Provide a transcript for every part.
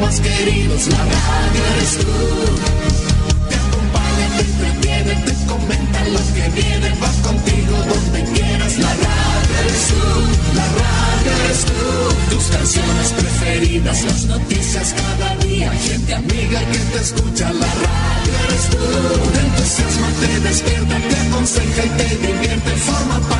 más queridos, la radio eres tú. Te acompaña, te entretiene, te comenta lo que viene, va contigo donde quieras, la radio eres tú, la radio eres tú. Tus canciones preferidas, las noticias cada día, gente amiga que te escucha, la radio eres tú. Te entusiasma, te despierta, te aconseja y te divierte, forma parte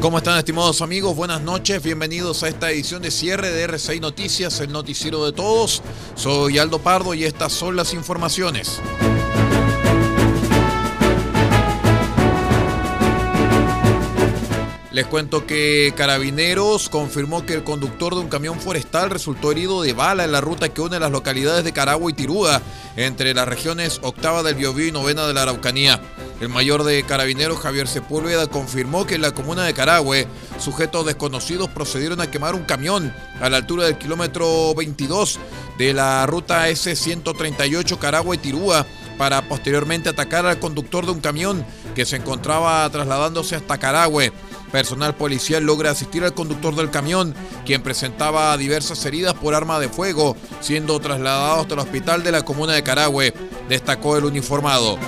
¿Cómo están estimados amigos? Buenas noches, bienvenidos a esta edición de cierre de R6 Noticias, el noticiero de todos. Soy Aldo Pardo y estas son las informaciones. Les cuento que Carabineros confirmó que el conductor de un camión forestal resultó herido de bala en la ruta que une las localidades de Caragua y Tirúa, entre las regiones octava del Biobío y novena de la Araucanía. El mayor de Carabineros, Javier Sepúlveda, confirmó que en la comuna de Carahue, sujetos desconocidos procedieron a quemar un camión a la altura del kilómetro 22 de la ruta S-138 Carahue-Tirúa para posteriormente atacar al conductor de un camión que se encontraba trasladándose hasta Carahue. Personal policial logra asistir al conductor del camión, quien presentaba diversas heridas por arma de fuego, siendo trasladado hasta el hospital de la comuna de Carahue, destacó el uniformado.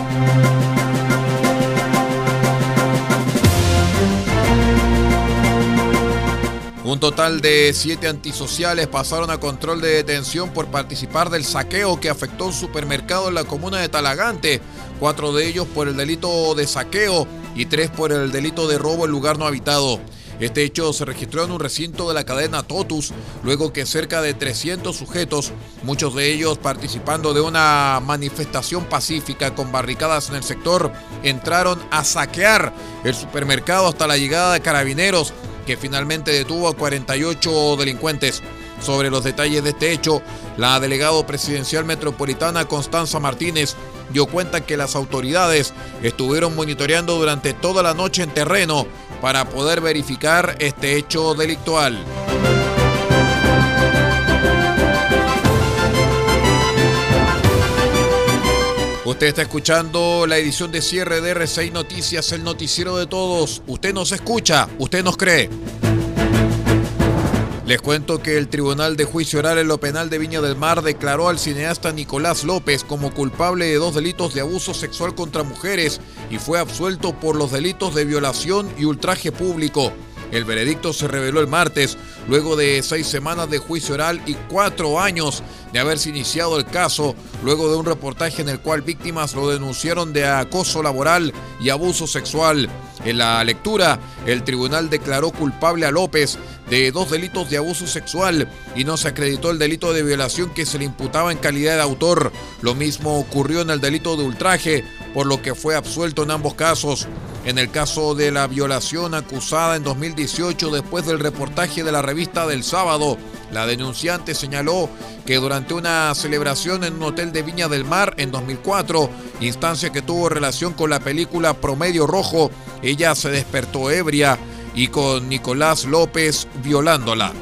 Total de siete antisociales pasaron a control de detención por participar del saqueo que afectó un supermercado en la comuna de Talagante, cuatro de ellos por el delito de saqueo y tres por el delito de robo en lugar no habitado. Este hecho se registró en un recinto de la cadena Totus, luego que cerca de 300 sujetos, muchos de ellos participando de una manifestación pacífica con barricadas en el sector, entraron a saquear el supermercado hasta la llegada de carabineros que finalmente detuvo a 48 delincuentes. Sobre los detalles de este hecho, la delegado presidencial metropolitana Constanza Martínez dio cuenta que las autoridades estuvieron monitoreando durante toda la noche en terreno para poder verificar este hecho delictual. Usted está escuchando la edición de cierre de R6 Noticias, el noticiero de todos. Usted nos escucha, usted nos cree. Les cuento que el Tribunal de Juicio Oral en lo Penal de Viña del Mar declaró al cineasta Nicolás López como culpable de dos delitos de abuso sexual contra mujeres y fue absuelto por los delitos de violación y ultraje público. El veredicto se reveló el martes, luego de seis semanas de juicio oral y cuatro años de haberse iniciado el caso, luego de un reportaje en el cual víctimas lo denunciaron de acoso laboral y abuso sexual. En la lectura, el tribunal declaró culpable a López de dos delitos de abuso sexual y no se acreditó el delito de violación que se le imputaba en calidad de autor. Lo mismo ocurrió en el delito de ultraje, por lo que fue absuelto en ambos casos. En el caso de la violación acusada en 2018 después del reportaje de la revista del sábado, la denunciante señaló que durante una celebración en un hotel de Viña del Mar en 2004, instancia que tuvo relación con la película Promedio Rojo, ella se despertó ebria y con Nicolás López violándola.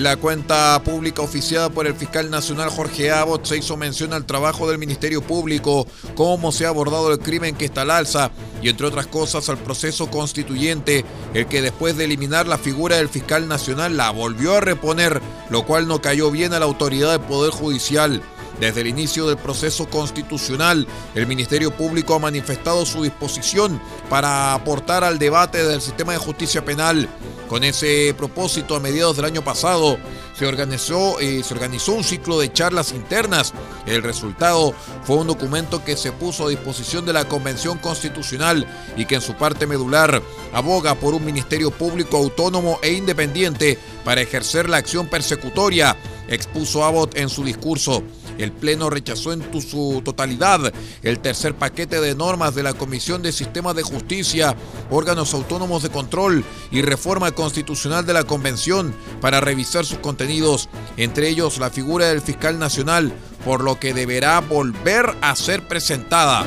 En la cuenta pública oficiada por el fiscal nacional Jorge Abbott se hizo mención al trabajo del Ministerio Público, cómo se ha abordado el crimen que está al alza y entre otras cosas al proceso constituyente, el que después de eliminar la figura del fiscal nacional la volvió a reponer, lo cual no cayó bien a la autoridad del Poder Judicial. Desde el inicio del proceso constitucional, el Ministerio Público ha manifestado su disposición para aportar al debate del sistema de justicia penal. Con ese propósito, a mediados del año pasado, se organizó, eh, se organizó un ciclo de charlas internas. El resultado fue un documento que se puso a disposición de la Convención Constitucional y que en su parte medular aboga por un Ministerio Público autónomo e independiente para ejercer la acción persecutoria, expuso Abbott en su discurso. El Pleno rechazó en su totalidad el tercer paquete de normas de la Comisión de Sistemas de Justicia, órganos autónomos de control y reforma constitucional de la Convención para revisar sus contenidos, entre ellos la figura del fiscal nacional, por lo que deberá volver a ser presentada.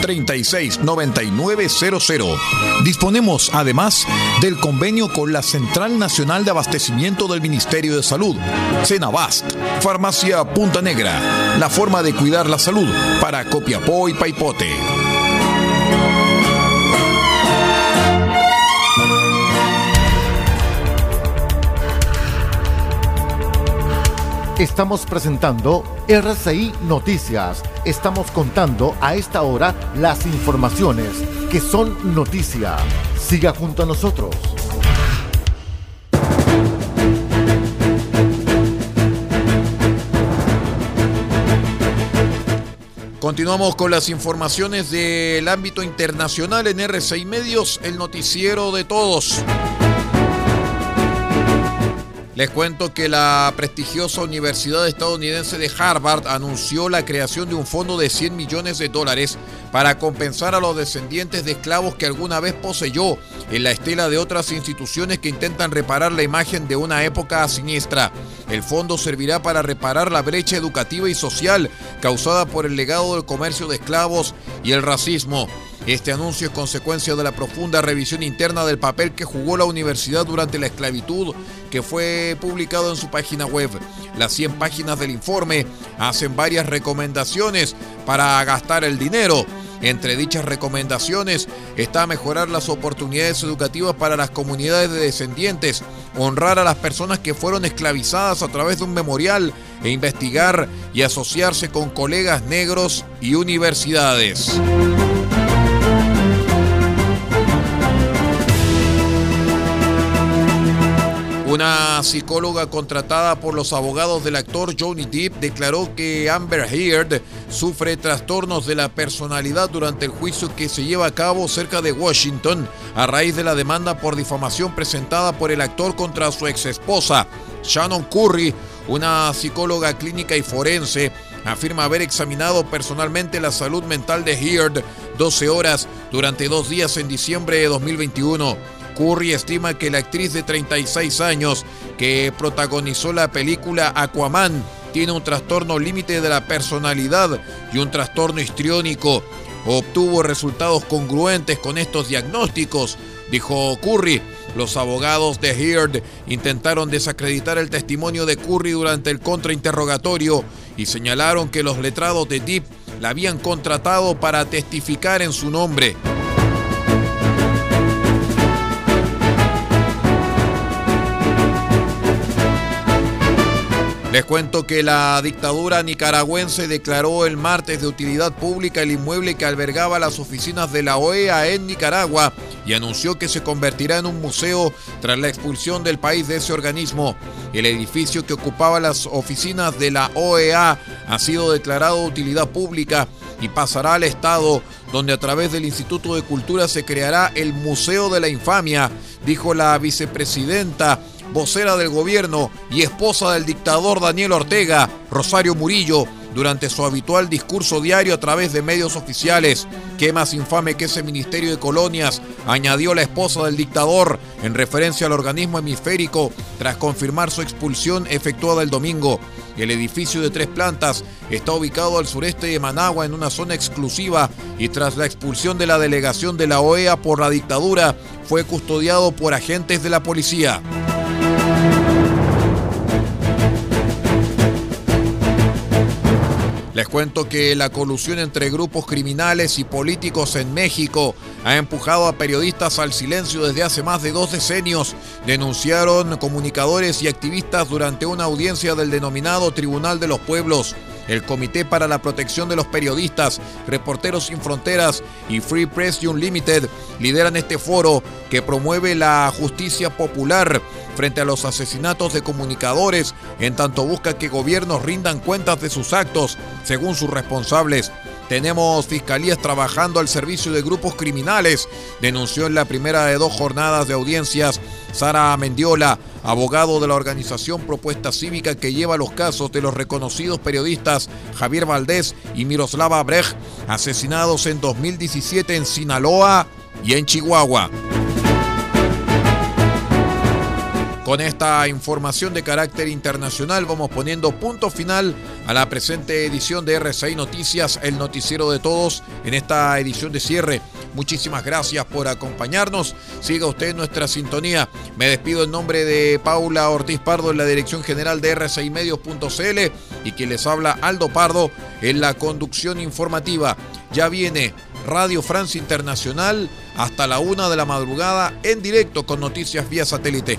36 9900. Disponemos además del convenio con la Central Nacional de Abastecimiento del Ministerio de Salud, Cenabast, Farmacia Punta Negra, la forma de cuidar la salud para Copiapó y Paipote. Estamos presentando RCI Noticias. Estamos contando a esta hora las informaciones que son noticia. Siga junto a nosotros. Continuamos con las informaciones del ámbito internacional en RCI Medios, el noticiero de todos. Les cuento que la prestigiosa Universidad estadounidense de Harvard anunció la creación de un fondo de 100 millones de dólares para compensar a los descendientes de esclavos que alguna vez poseyó en la estela de otras instituciones que intentan reparar la imagen de una época siniestra. El fondo servirá para reparar la brecha educativa y social causada por el legado del comercio de esclavos y el racismo. Este anuncio es consecuencia de la profunda revisión interna del papel que jugó la universidad durante la esclavitud, que fue publicado en su página web. Las 100 páginas del informe hacen varias recomendaciones para gastar el dinero. Entre dichas recomendaciones está mejorar las oportunidades educativas para las comunidades de descendientes, honrar a las personas que fueron esclavizadas a través de un memorial e investigar y asociarse con colegas negros y universidades. Una psicóloga contratada por los abogados del actor Johnny Depp declaró que Amber Heard sufre trastornos de la personalidad durante el juicio que se lleva a cabo cerca de Washington a raíz de la demanda por difamación presentada por el actor contra su ex esposa. Shannon Curry, una psicóloga clínica y forense, afirma haber examinado personalmente la salud mental de Heard 12 horas durante dos días en diciembre de 2021. Curry estima que la actriz de 36 años que protagonizó la película Aquaman tiene un trastorno límite de la personalidad y un trastorno histriónico. Obtuvo resultados congruentes con estos diagnósticos, dijo Curry. Los abogados de Heard intentaron desacreditar el testimonio de Curry durante el contrainterrogatorio y señalaron que los letrados de Deep la habían contratado para testificar en su nombre. Les cuento que la dictadura nicaragüense declaró el martes de utilidad pública el inmueble que albergaba las oficinas de la OEA en Nicaragua y anunció que se convertirá en un museo tras la expulsión del país de ese organismo. El edificio que ocupaba las oficinas de la OEA ha sido declarado de utilidad pública y pasará al Estado, donde a través del Instituto de Cultura se creará el Museo de la Infamia, dijo la vicepresidenta vocera del gobierno y esposa del dictador Daniel Ortega, Rosario Murillo, durante su habitual discurso diario a través de medios oficiales. Qué más infame que ese Ministerio de Colonias, añadió la esposa del dictador en referencia al organismo hemisférico tras confirmar su expulsión efectuada el domingo. El edificio de tres plantas está ubicado al sureste de Managua en una zona exclusiva y tras la expulsión de la delegación de la OEA por la dictadura fue custodiado por agentes de la policía. Cuento que la colusión entre grupos criminales y políticos en México ha empujado a periodistas al silencio desde hace más de dos decenios, denunciaron comunicadores y activistas durante una audiencia del denominado Tribunal de los Pueblos. El Comité para la Protección de los Periodistas, Reporteros Sin Fronteras y Free Press Unlimited lideran este foro que promueve la justicia popular frente a los asesinatos de comunicadores, en tanto busca que gobiernos rindan cuentas de sus actos según sus responsables. Tenemos fiscalías trabajando al servicio de grupos criminales, denunció en la primera de dos jornadas de audiencias Sara Mendiola, abogado de la organización Propuesta Cívica que lleva los casos de los reconocidos periodistas Javier Valdés y Miroslava Brecht, asesinados en 2017 en Sinaloa y en Chihuahua. Con esta información de carácter internacional vamos poniendo punto final a la presente edición de RCI Noticias, el noticiero de todos en esta edición de cierre. Muchísimas gracias por acompañarnos. Siga usted nuestra sintonía. Me despido en nombre de Paula Ortiz Pardo en la dirección general de RCI Medios.cl y quien les habla Aldo Pardo en la conducción informativa. Ya viene Radio Francia Internacional hasta la una de la madrugada en directo con noticias vía satélite.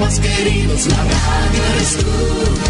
Más queridos, la radio eres tú.